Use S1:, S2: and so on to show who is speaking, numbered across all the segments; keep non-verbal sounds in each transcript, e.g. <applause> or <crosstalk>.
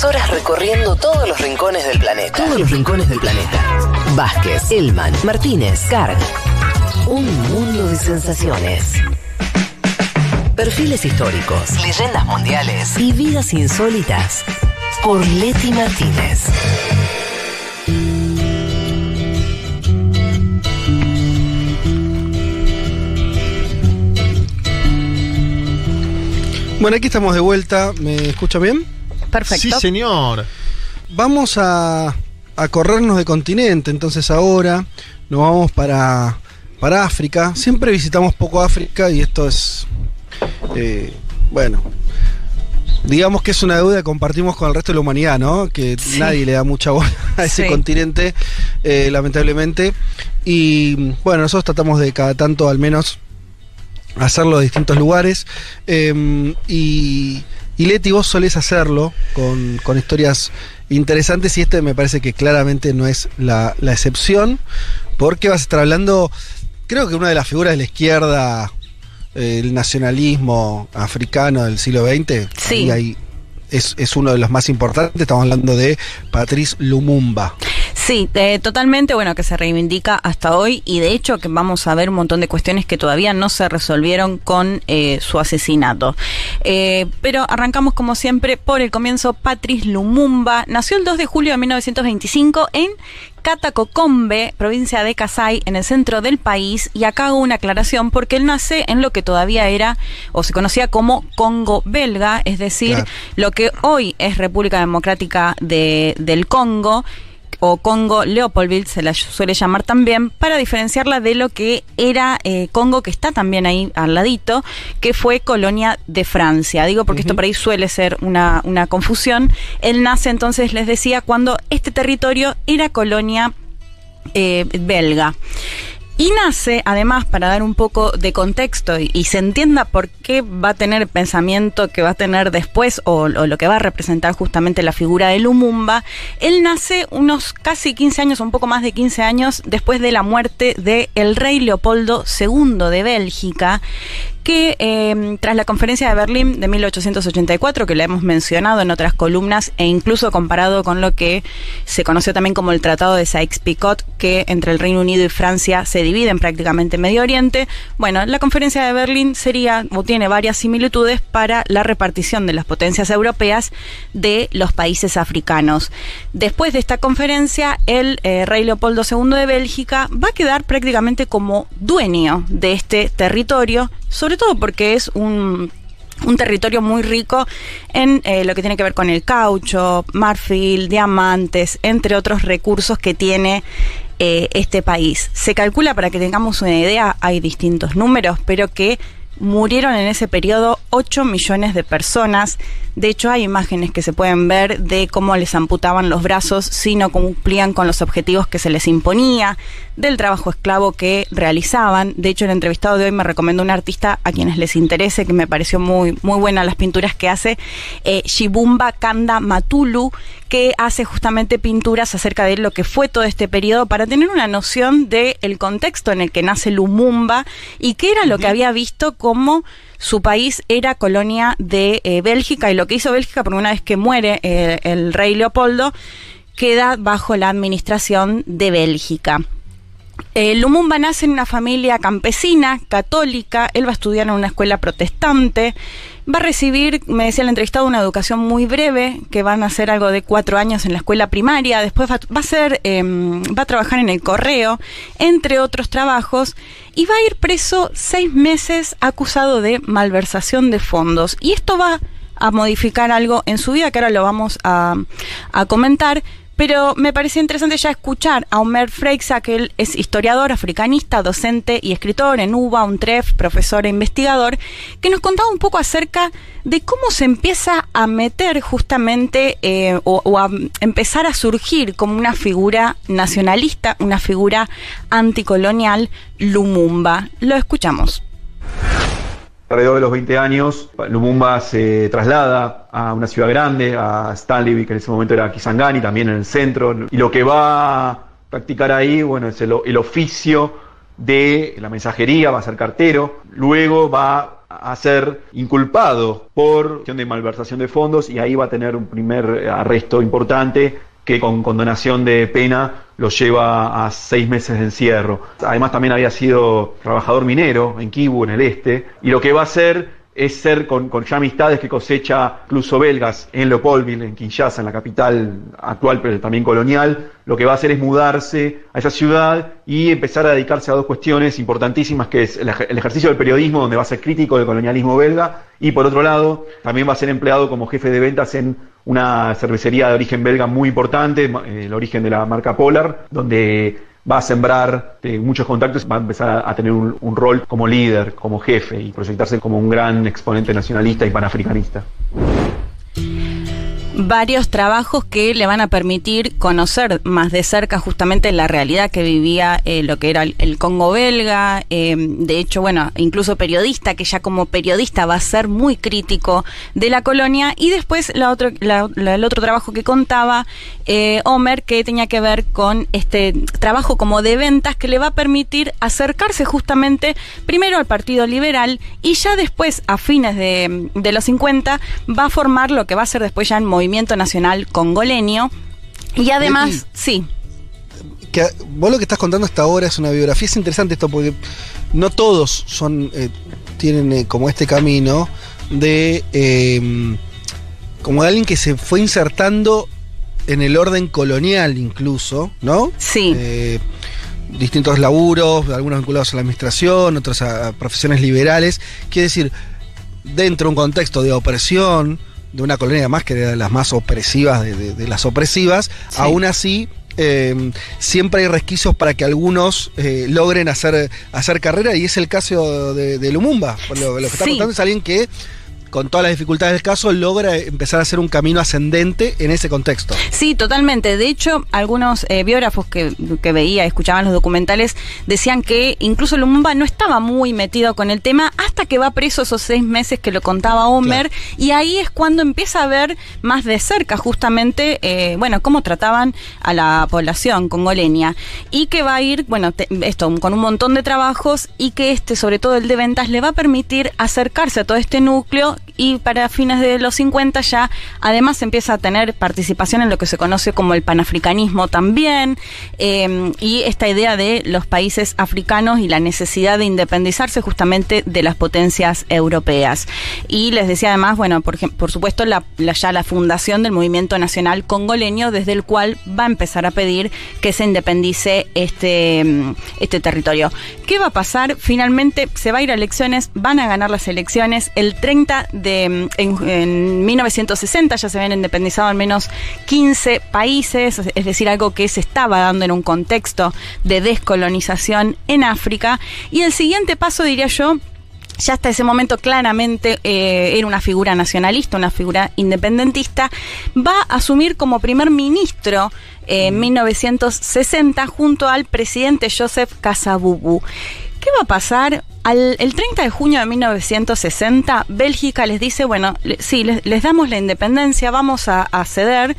S1: Tres horas recorriendo todos los rincones del planeta. Todos los rincones del planeta. Vázquez, Elman, Martínez, Carg. Un mundo de sensaciones. Perfiles históricos, leyendas mundiales y vidas insólitas. Por Leti Martínez.
S2: Bueno, aquí estamos de vuelta. ¿Me escucha bien?
S3: Perfecto.
S4: Sí, señor.
S2: Vamos a, a corrernos de continente, entonces ahora nos vamos para, para África. Siempre visitamos poco África y esto es, eh, bueno, digamos que es una deuda que compartimos con el resto de la humanidad, ¿no? Que
S3: Sí.
S2: nadie le da mucha bola a ese
S3: Sí.
S2: continente, eh, lamentablemente. Y bueno, nosotros tratamos de cada tanto al menos hacerlo de distintos lugares. Eh, y, y Leti, vos solés hacerlo con, con historias interesantes y este me parece que claramente no es la, la excepción, porque vas a estar hablando, creo que una de las figuras de la izquierda, eh, el nacionalismo africano del siglo XX,
S3: Sí.
S2: ahí hay- es, es uno de los más importantes, estamos hablando de Patrice Lumumba.
S3: Sí, eh, totalmente, bueno, que se reivindica hasta hoy y de hecho que vamos a ver un montón de cuestiones que todavía no se resolvieron con eh, su asesinato. Eh, pero arrancamos como siempre por el comienzo. Patrice Lumumba nació el 2 de julio de 1925 en Catacokombe, provincia de Kasai, en el centro del país. Y acá hago una aclaración porque él nace en lo que todavía era o se conocía como Congo belga, es decir,
S2: Claro.
S3: lo que hoy es República Democrática de- del Congo o Congo Leopoldville se la suele llamar también, para diferenciarla de lo que era eh, Congo, que está también ahí al ladito, que fue colonia de Francia. Digo porque esto por ahí suele ser una, una confusión. Él nace entonces, les decía, cuando este territorio era colonia eh, belga. Y nace, además, para dar un poco de contexto y, se entienda por qué va a tener el pensamiento que va a tener después o, lo que va a representar justamente la figura de Lumumba, él nace unos casi 15 años, un poco más de 15 años después de la muerte del el rey Leopoldo II de Bélgica, que eh, tras la conferencia de Berlín de 1884, que la hemos mencionado en otras columnas e incluso comparado con lo que se conoció también como el Tratado de Sykes-Picot, que entre el Reino Unido y Francia se prácticamente en Medio Oriente, bueno, la conferencia de Berlín sería o tiene varias similitudes para la repartición de las potencias europeas de los países africanos. Después de esta conferencia, el eh, rey Leopoldo II de Bélgica va a quedar prácticamente como dueño de este territorio, sobre todo porque es un un territorio muy rico en eh, lo que tiene que ver con el caucho, marfil, diamantes, entre otros recursos que tiene eh, este país. Se calcula, para que tengamos una idea, hay distintos números, pero que murieron en ese periodo 8 millones de personas. De hecho, hay imágenes que se pueden ver de cómo les amputaban los brazos si no cumplían con los objetivos que se les imponía, del trabajo esclavo que realizaban. De hecho, el entrevistado de hoy me recomendó un artista a quienes les interese, que me pareció muy, muy buena las pinturas que hace, eh, Shibumba Kanda Matulu, que hace justamente pinturas acerca de lo que fue todo este periodo para tener una noción del contexto en el que nace Lumumba y qué era lo que había visto como su país era colonia de eh, Bélgica y lo que hizo Bélgica, porque una vez que muere eh, el rey Leopoldo, queda bajo la administración de Bélgica. Eh, Lumumba nace en una familia campesina, católica, él va a estudiar en una escuela protestante, va a recibir, me decía el entrevistado, una educación muy breve, que van a hacer algo de cuatro años en la escuela primaria, después va, a ser, a trabajar en el correo, entre otros trabajos, y va a ir preso seis meses acusado de malversación de fondos. Y esto va a modificar algo en su vida, que ahora lo vamos a comentar, pero me parecía interesante ya escuchar a Omer Freixa, que es historiador, africanista, docente y escritor en UBA, UNTREF, profesor e investigador, que nos contaba un poco acerca de cómo se empieza a meter justamente eh, o, o a empezar a surgir como una figura nacionalista, una figura anticolonial, Lumumba. Lo escuchamos.
S5: Alrededor de los 20 años, Lumumba se traslada a una ciudad grande, a Stanley, que en ese momento era Kisangani, también en el centro, y lo que va a practicar ahí, bueno, es el, el oficio de la mensajería, va a ser cartero, luego va a ser inculpado por cuestión de malversación de fondos y ahí va a tener un primer arresto importante que con condonación de pena lo lleva a seis meses de encierro. Además también había sido trabajador minero en Kibu, en el este, y lo que va a hacer es ser con, ya amistades que cosecha incluso belgas en Leopoldville, en Kinshasa, en la capital actual, pero también colonial, lo que va a hacer es mudarse a esa ciudad y empezar a dedicarse a dos cuestiones importantísimas, que es el, ejercicio del periodismo, donde va a ser crítico del colonialismo belga, y por otro lado, también va a ser empleado como jefe de ventas en una cervecería de origen belga muy importante, eh, el origen de la marca Polar, donde va a sembrar eh, muchos contactos, va a empezar a, tener un, un, rol como líder, como jefe y proyectarse como un gran exponente nacionalista y panafricanista
S3: varios trabajos que le van a permitir conocer más de cerca justamente la realidad que vivía eh, lo que era el, Congo belga. Eh, de hecho, bueno, incluso periodista, que ya como periodista va a ser muy crítico de la colonia. Y después la otro, el otro trabajo que contaba eh, Homer, que tenía que ver con este trabajo como de ventas que le va a permitir acercarse justamente primero al Partido Liberal y ya después, a fines de, los 50, va a formar lo que va a ser después ya en movimiento Nacional Congoleño. Y además, sí.
S2: Que, vos lo que estás contando hasta ahora es una biografía, es interesante esto porque no todos son eh, tienen eh, como este camino de em, como de alguien que se fue insertando en el orden colonial incluso, ¿no?
S3: Sí.
S2: Eh, distintos laburos, algunos vinculados a la administración, otros a profesiones liberales. Quiere decir, dentro de un contexto de opresión, de una colonia más que era de las más opresivas de, las opresivas, aún así eh, siempre hay resquicios para que algunos eh, logren hacer, hacer carrera y es el caso de, Lumumba. Lo, lo que está contando es alguien que con todas las dificultades del caso, logra empezar a hacer un camino ascendente en ese contexto.
S3: Sí, totalmente. De hecho, algunos eh, biógrafos que, que, veía, escuchaban los documentales, decían que incluso Lumumba no estaba muy metido con el tema hasta que va preso esos seis meses que lo contaba Homer, y ahí es cuando empieza a ver más de cerca justamente, eh, bueno, cómo trataban a la población congoleña, y que va a ir, bueno, esto, con un montón de trabajos, y que este, sobre todo el de ventas, le va a permitir acercarse a todo este núcleo y para fines de los 50 ya además empieza a tener participación en lo que se conoce como el panafricanismo también em, y esta idea de los países africanos y la necesidad de independizarse justamente de las potencias europeas. Y les decía además, bueno, por, por supuesto la, ya la fundación del movimiento nacional congoleño desde el cual va a empezar a pedir que se independice este, em, este territorio. ¿Qué va a pasar? Finalmente se va a ir a elecciones, van a ganar las elecciones el 30 de en, 1960 ya se habían independizado al menos 15 países, es decir, algo que se estaba dando en un contexto de descolonización en África. Y el siguiente paso, diría yo, ya hasta ese momento claramente eh, era una figura nacionalista, una figura independentista, va a asumir como primer ministro en 1960 junto al presidente Joseph Kasavubu. ¿Qué va a pasar? Al, el 30 de junio de 1960, Bélgica les dice, bueno, sí, les, damos la independencia, vamos a, ceder,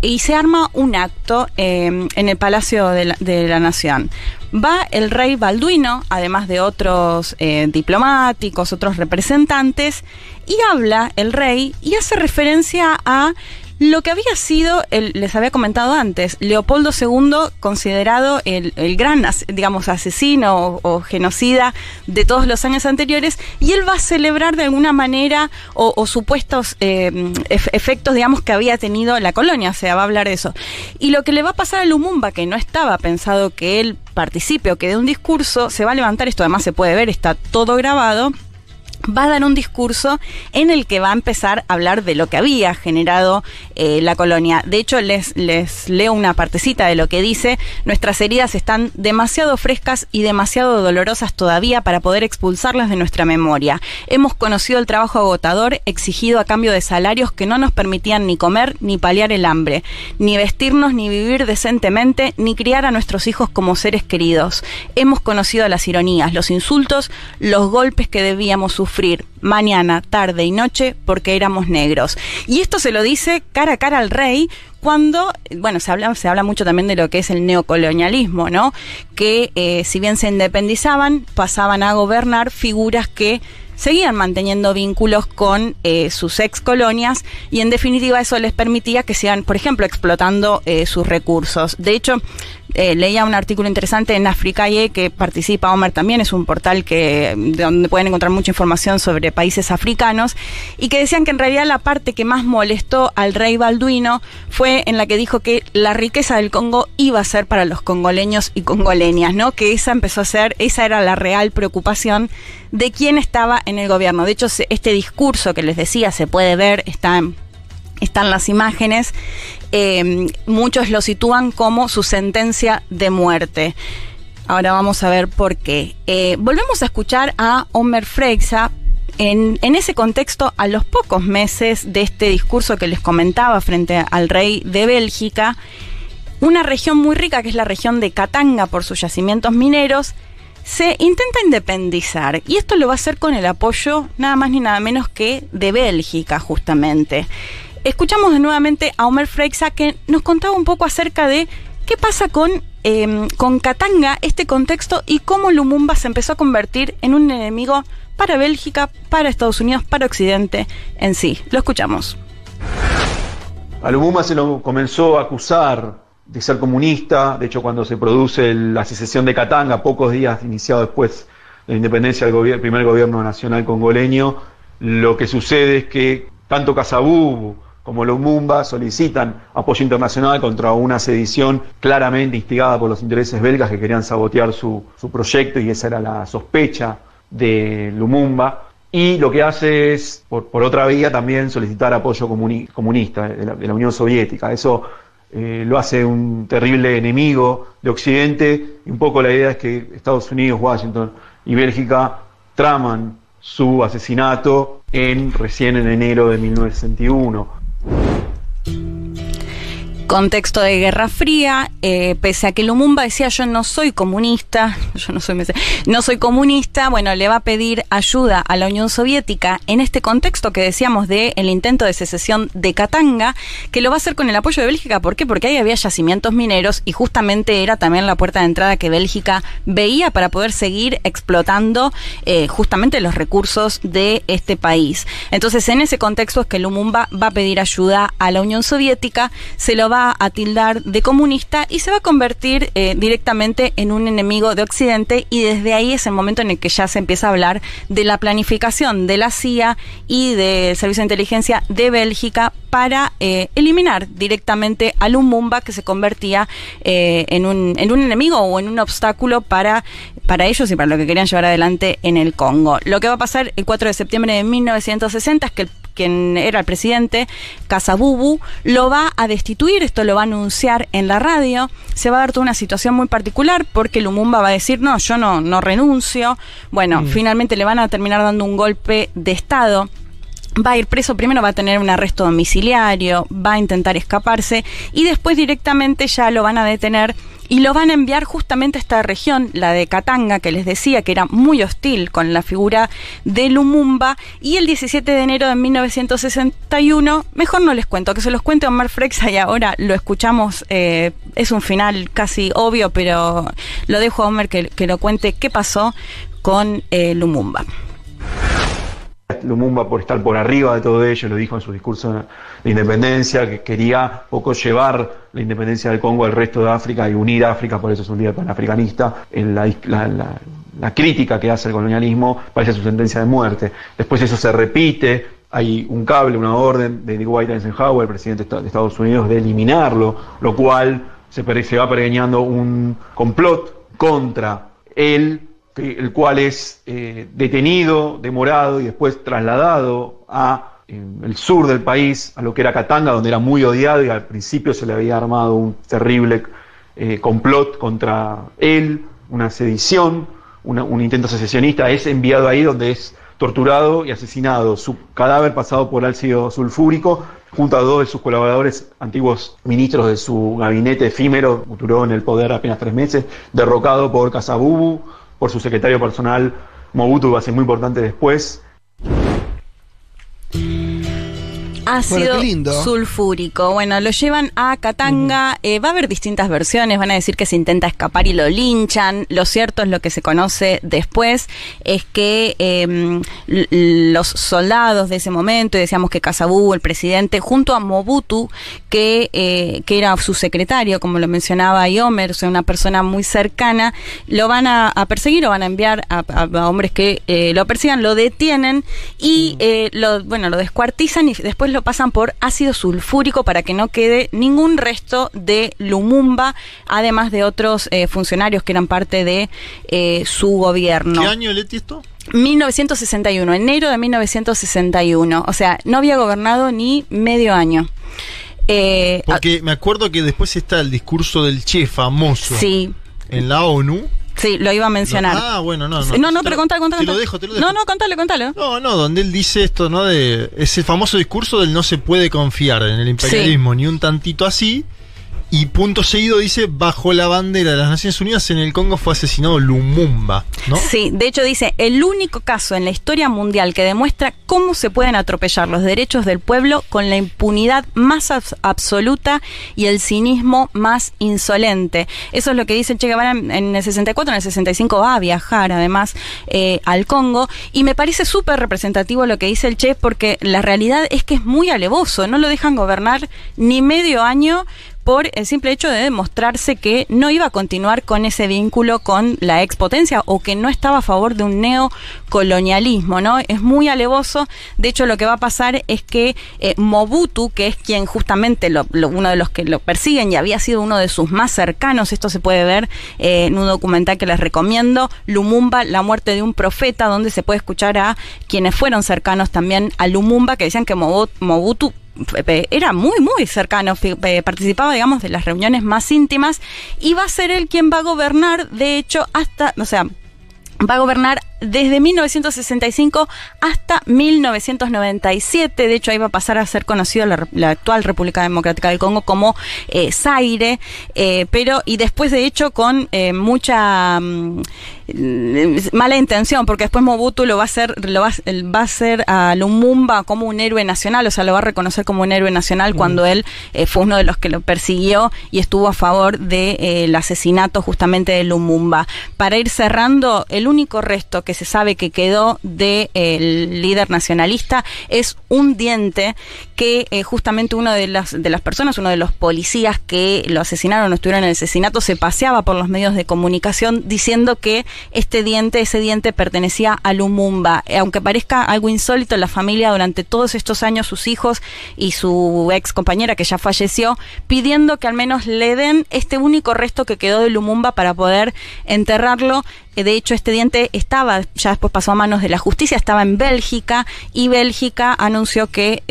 S3: y se arma un acto em, en el Palacio de la, Nación. Va el rey Balduino, además de otros eh, diplomáticos, otros representantes, y habla el rey y hace referencia a lo que había sido, el, les había comentado antes, Leopoldo II considerado el, gran, digamos, asesino o, genocida de todos los años anteriores, y él va a celebrar de alguna manera o, supuestos eh, efectos, digamos, que había tenido la colonia, o sea, va a hablar de eso. Y lo que le va a pasar a Lumumba, que no estaba pensado que él participe o que dé un discurso, se va a levantar, esto además se puede ver, está todo grabado, va a dar un discurso en el que va a empezar a hablar de lo que había generado eh, la colonia. De hecho, les, les leo una partecita de lo que dice, nuestras heridas están demasiado frescas y demasiado dolorosas todavía para poder expulsarlas de nuestra memoria. Hemos conocido el trabajo agotador exigido a cambio de salarios que no nos permitían ni comer ni paliar el hambre, ni vestirnos ni vivir decentemente, ni criar a nuestros hijos como seres queridos. Hemos conocido las ironías, los insultos, los golpes que debíamos sufrir mañana, tarde y noche porque éramos negros. Y esto se lo dice cara a cara al rey cuando, bueno, se habla, se habla mucho también de lo que es el neocolonialismo, ¿no? Que eh, si bien se independizaban, pasaban a gobernar figuras que seguían manteniendo vínculos con eh, sus ex colonias y en definitiva eso les permitía que sigan, por ejemplo, explotando eh, sus recursos. De hecho, eh, leía un artículo interesante en Africaye que participa Omar también, es un portal que donde pueden encontrar mucha información sobre países africanos y que decían que en realidad la parte que más molestó al rey Balduino fue en la que dijo que la riqueza del Congo iba a ser para los congoleños y congoleñas, ¿no? Que esa empezó a ser, esa era la real preocupación de quién estaba en el gobierno. De hecho, este discurso que les decía se puede ver, está en están las imágenes, eh, muchos lo sitúan como su sentencia de muerte. Ahora vamos a ver por qué. Eh, volvemos a escuchar a Omer Freixa. En, en, ese contexto, a los pocos meses de este discurso que les comentaba frente al rey de Bélgica, una región muy rica, que es la región de Katanga por sus yacimientos mineros, se intenta independizar y esto lo va a hacer con el apoyo nada más ni nada menos que de Bélgica justamente escuchamos nuevamente a Omer Freixa que nos contaba un poco acerca de qué pasa con, em, con Katanga, este contexto y cómo Lumumba se empezó a convertir en un enemigo para Bélgica, para Estados Unidos, para Occidente en sí. Lo escuchamos.
S5: A Lumumba se lo comenzó a acusar de ser comunista, de hecho cuando se produce la secesión de Katanga, pocos días iniciado después de la independencia del primer gobierno nacional congoleño, lo que sucede es que tanto Casabubu como Lumumba solicitan apoyo internacional contra una sedición claramente instigada por los intereses belgas que querían sabotear su, proyecto y esa era la sospecha de Lumumba. Y lo que hace es, por, otra vía, también solicitar apoyo comunista de la, Unión Soviética. Eso eh, lo hace un terrible enemigo de Occidente. Y un poco la idea es que Estados Unidos, Washington y Bélgica traman su asesinato en recién en enero de 1961
S3: contexto de Guerra Fría, eh, pese a que Lumumba decía yo no soy comunista, <laughs> yo no soy, no soy comunista, bueno, le va a pedir ayuda a la Unión Soviética en este contexto que decíamos de el intento de secesión de Katanga, que lo va a hacer con el apoyo de Bélgica, ¿por qué? Porque ahí había yacimientos mineros y justamente era también la puerta de entrada que Bélgica veía para poder seguir explotando eh, justamente los recursos de este país. Entonces, en ese contexto es que Lumumba va a pedir ayuda a la Unión Soviética, se lo va a tildar de comunista y se va a convertir eh, directamente en un enemigo de Occidente y desde ahí es el momento en el que ya se empieza a hablar de la planificación de la CIA y del Servicio de Inteligencia de Bélgica para eh, eliminar directamente a Lumumba que se convertía eh, en, un, en un enemigo o en un obstáculo para, para ellos y para lo que querían llevar adelante en el Congo. Lo que va a pasar el 4 de septiembre de 1960 es que el quien era el presidente, Casabubu, lo va a destituir, esto lo va a anunciar en la radio, se va a dar toda una situación muy particular porque Lumumba va a decir, no, yo no, no renuncio, bueno, mm. finalmente le van a terminar dando un golpe de Estado. Va a ir preso, primero va a tener un arresto domiciliario, va a intentar escaparse y después directamente ya lo van a detener y lo van a enviar justamente a esta región, la de Katanga, que les decía que era muy hostil con la figura de Lumumba, y el 17 de enero de 1961, mejor no les cuento, que se los cuente Omar Frexa y ahora lo escuchamos, eh, es un final casi obvio, pero lo dejo a Omar que, lo cuente qué pasó con eh, Lumumba.
S5: Lumumba por estar por arriba de todo ello, lo dijo en su discurso de independencia, que quería poco llevar la independencia del Congo al resto de África y unir África, por eso es un líder panafricanista, en la, crítica que hace el colonialismo parece su sentencia de muerte. Después eso se repite, hay un cable, una orden de Dwight Eisenhower, el presidente de Estados Unidos, de eliminarlo, lo cual se, va pergeñando un complot contra él el cual es eh, detenido, demorado y después trasladado a el sur del país, a lo que era Katanga, donde era muy odiado y al principio se le había armado un terrible eh, complot contra él, una sedición, un intento secesionista, es enviado ahí donde es torturado y asesinado, su cadáver pasado por ácido sulfúrico, junto a dos de sus colaboradores, antiguos ministros de su gabinete efímero, duró en el poder apenas tres meses, derrocado por Casabubu, por su secretario personal Mobutu va a ser muy importante después.
S3: Ácido
S2: Bueno,
S3: sulfúrico. Bueno, lo llevan a Katanga. eh, va a haber distintas versiones. Van a decir que se intenta escapar y lo linchan. Lo cierto es lo que se conoce después es que eh, l- los soldados de ese momento, y decíamos que Kasabu, el presidente, junto a Mobutu, que, eh, que era su secretario, como lo mencionaba Iomer, o sea, una persona muy cercana, lo van a, a perseguir o van a enviar a, a- a hombres que eh, lo persigan, lo detienen y eh, lo, bueno, lo descuartizan y después lo pasan por ácido sulfúrico para que no quede ningún resto de Lumumba, además de otros eh, funcionarios que eran parte de eh, su gobierno.
S4: ¿Qué año, Leti, esto?
S3: 1961, enero de 1961. O sea, no había gobernado ni medio año. Eh,
S4: Porque me acuerdo que después está el discurso del Che famoso
S3: sí,
S4: en la ONU.
S3: Sí, lo iba a mencionar.
S4: Ah, bueno, no, no.
S3: Sí, no, no, pero
S4: lo-
S3: contale, contale.
S4: Te lo dejo, te lo dejo.
S3: No, no, contale, contale.
S4: No, no, donde él dice esto, ¿no? De ese famoso discurso del no se puede confiar en el imperialismo ni un tantito así. Y punto seguido dice, bajo la bandera de las Naciones Unidas en el Congo fue asesinado Lumumba, ¿no?
S3: Sí, de hecho dice, el único caso en la historia mundial que demuestra cómo se pueden atropellar los derechos del pueblo con la impunidad más abs- absoluta y el cinismo más insolente. Eso es lo que dice Che Guevara en, en el 64, en el 65 va a viajar además eh, al Congo y me parece súper representativo lo que dice el Che porque la realidad es que es muy alevoso, no lo dejan gobernar ni medio año por el simple hecho de demostrarse que no iba a continuar con ese vínculo con la expotencia o que no estaba a favor de un neocolonialismo, ¿no? Es muy alevoso. De hecho, lo que va a pasar es que eh, Mobutu, que es quien justamente lo- uno de los que lo persiguen y había sido uno de sus más cercanos, esto se puede ver eh, en un documental que les recomiendo, Lumumba, la muerte de un profeta, donde se puede escuchar a quienes fueron cercanos también a Lumumba, que decían que Mobu- Mobutu era muy, muy cercano, eh, participaba, digamos, de las reuniones más íntimas y va a ser él quien va a gobernar, de hecho, hasta, o sea, va a gobernar desde 1965 hasta 1997. De hecho, ahí va a pasar a ser conocido la, la actual República Democrática del Congo como eh, Zaire, eh, pero y después, de hecho, con eh, mucha mm, mala intención, porque después Mobutu lo va a hacer, lo va, a- él va a hacer a Lumumba como un héroe nacional, o sea, lo va a reconocer como un héroe nacional cuando él eh, fue uno de los que lo persiguió y estuvo a favor del asesinato justamente de Lumumba. Para ir cerrando, el único resto que se sabe que quedó del líder nacionalista es un diente que eh, justamente uno de las, de las personas, uno de los policías que lo asesinaron o estuvieron en el asesinato, se paseaba por los medios de comunicación diciendo que este diente, ese diente pertenecía a Lumumba. Eh, Aunque parezca algo insólito, la familia durante todos estos años, sus hijos y su ex compañera que ya falleció, pidiendo que al menos le den este único resto que quedó de Lumumba para poder enterrarlo. Eh, De hecho, este diente estaba, ya después pasó a manos de la justicia, estaba en Bélgica y Bélgica anunció que,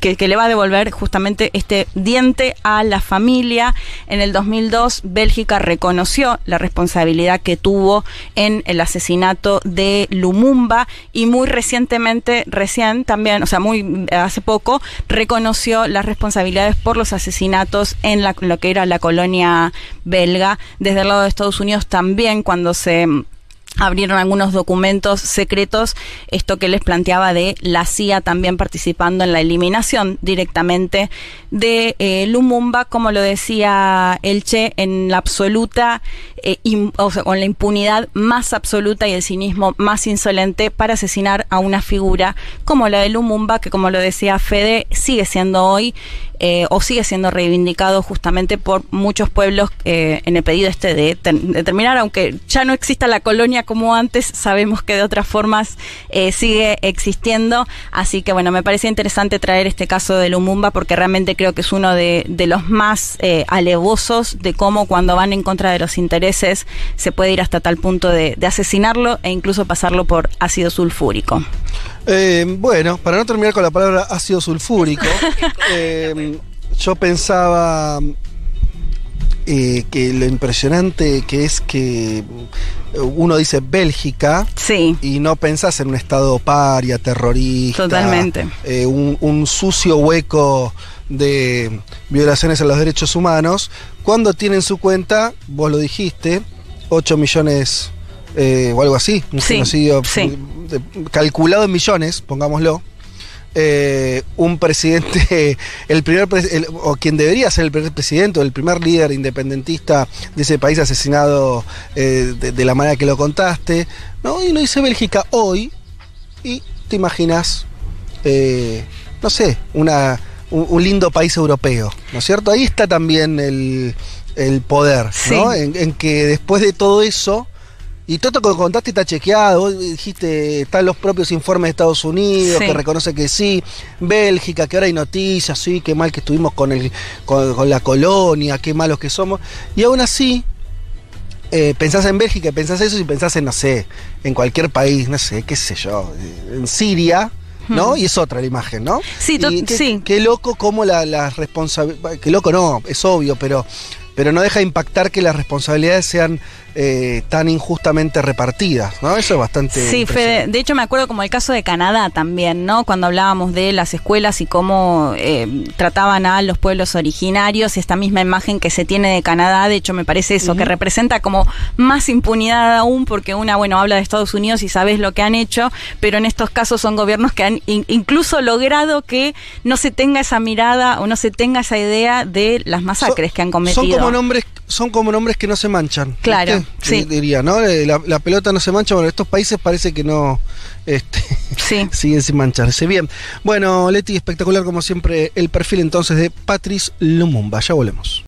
S3: que, que le va a devolver justamente este diente a la familia. En el 2002, Bélgica reconoció la responsabilidad que tuvo en el asesinato de Lumumba y muy recientemente, recién también, o sea, muy hace poco, reconoció las responsabilidades por los asesinatos en la- lo que era la colonia belga. Desde el lado de Estados Unidos también, cuando se abrieron algunos documentos secretos, esto que les planteaba de la CIA también participando en la eliminación directamente de eh, Lumumba, como lo decía el Che, en la absoluta, eh, o sea, con la impunidad más absoluta y el cinismo más insolente para asesinar a una figura como la de Lumumba, que como lo decía Fede, sigue siendo hoy eh, o sigue siendo reivindicado justamente por muchos pueblos eh, en el pedido este de, de terminar, aunque ya no exista la colonia como antes, sabemos que de otras formas eh, sigue existiendo. Así que bueno, me parecía interesante traer este caso de Lumumba porque realmente creo que es uno de, de los más eh, alevosos de cómo cuando van en contra de los intereses se puede ir hasta tal punto de, de asesinarlo e incluso pasarlo por ácido sulfúrico.
S2: Eh, bueno, para no terminar con la palabra ácido sulfúrico, <laughs> eh, yo pensaba eh, que lo impresionante que es que uno dice Bélgica
S3: Sí.
S2: y no pensás en un estado paria, terrorista.
S3: Totalmente.
S2: eh, un, un sucio hueco de violaciones a los derechos humanos, cuando tiene en su cuenta, vos lo dijiste, 8 millones eh, o algo así, un
S3: Sí,
S2: genocidio
S3: sí.
S2: de- calculado en millones, pongámoslo. Eh, un presidente, <laughs> el primer el- o quien debería ser el primer presidente o el primer líder independentista de ese país asesinado eh, de, de la manera que lo contaste, ¿no? Y uno dice Bélgica hoy y te imaginas, eh, no sé, una, un, un lindo país europeo, ¿no es cierto? Ahí está también el, el poder, ¿no? En que después de todo eso, y todo lo que contaste está chequeado, vos dijiste, están los propios informes de Estados Unidos
S3: Sí.
S2: que reconoce que sí, Bélgica, que ahora hay noticias, sí, qué mal que estuvimos con, el, con, con la colonia, qué malos que somos, y aún así eh, pensás en Bélgica, pensás eso y pensás en, no sé, en cualquier país, no sé, qué sé yo, eh, en Siria, ¿no? Y es otra la imagen, ¿no?
S3: Sí,
S2: Y qué,
S3: sí.
S2: qué loco como la, las responsabilidades, qué loco no, es obvio, pero, pero no deja de impactar que las responsabilidades sean eh, tan injustamente repartidas, ¿no? Eso es bastante...
S3: Sí, Fede, de hecho me acuerdo como el caso de Canadá también, ¿no? Cuando hablábamos de las escuelas y cómo eh, trataban a los pueblos originarios, esta misma imagen que se tiene de Canadá, de hecho me parece eso, que representa como más impunidad aún, porque una, bueno, habla de Estados Unidos y sabes lo que han hecho, pero en estos casos son gobiernos que han in- incluso logrado que no se tenga esa mirada o no se tenga esa idea de las masacres
S2: Son-
S3: que han cometido.
S2: Son como nombres, son como nombres que no se manchan.
S3: Claro,
S2: Diría, ¿no? Eh, La, la pelota no se mancha, bueno, estos países parece que no este, <laughs>
S3: Sí. <laughs>
S2: siguen sin mancharse. Bien. Bueno, Leti, espectacular como siempre el perfil entonces de Patrice Lumumba. Ya volvemos.